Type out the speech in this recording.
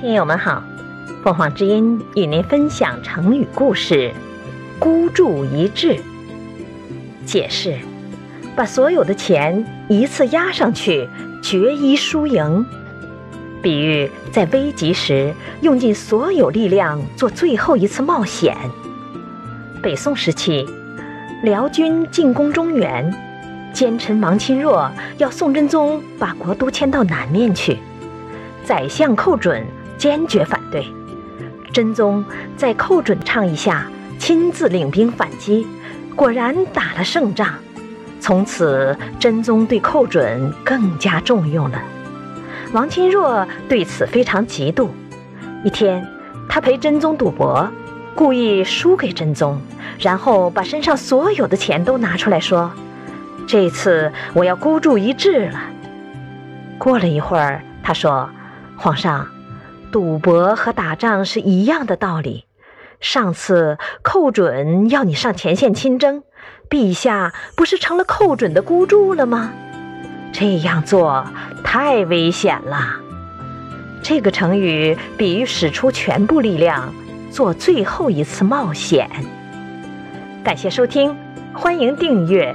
听友们好，凤凰之音与您分享成语故事“孤注一掷”。解释：把所有的钱一次压上去，决一输赢。比喻在危急时用尽所有力量做最后一次冒险。北宋时期，辽军进攻中原，奸臣王钦若要宋真宗把国都迁到南面去，宰相寇准。坚决反对，真宗在寇准倡议下亲自领兵反击，果然打了胜仗。从此，真宗对寇准更加重用了。王钦若对此非常嫉妒。一天，他陪真宗赌博，故意输给真宗，然后把身上所有的钱都拿出来说：“这次我要孤注一掷了。”过了一会儿，他说：“皇上。”赌博和打仗是一样的道理。上次寇准要你上前线亲征，陛下不是成了寇准的孤注了吗？这样做太危险了。这个成语比喻使出全部力量做最后一次冒险。感谢收听，欢迎订阅。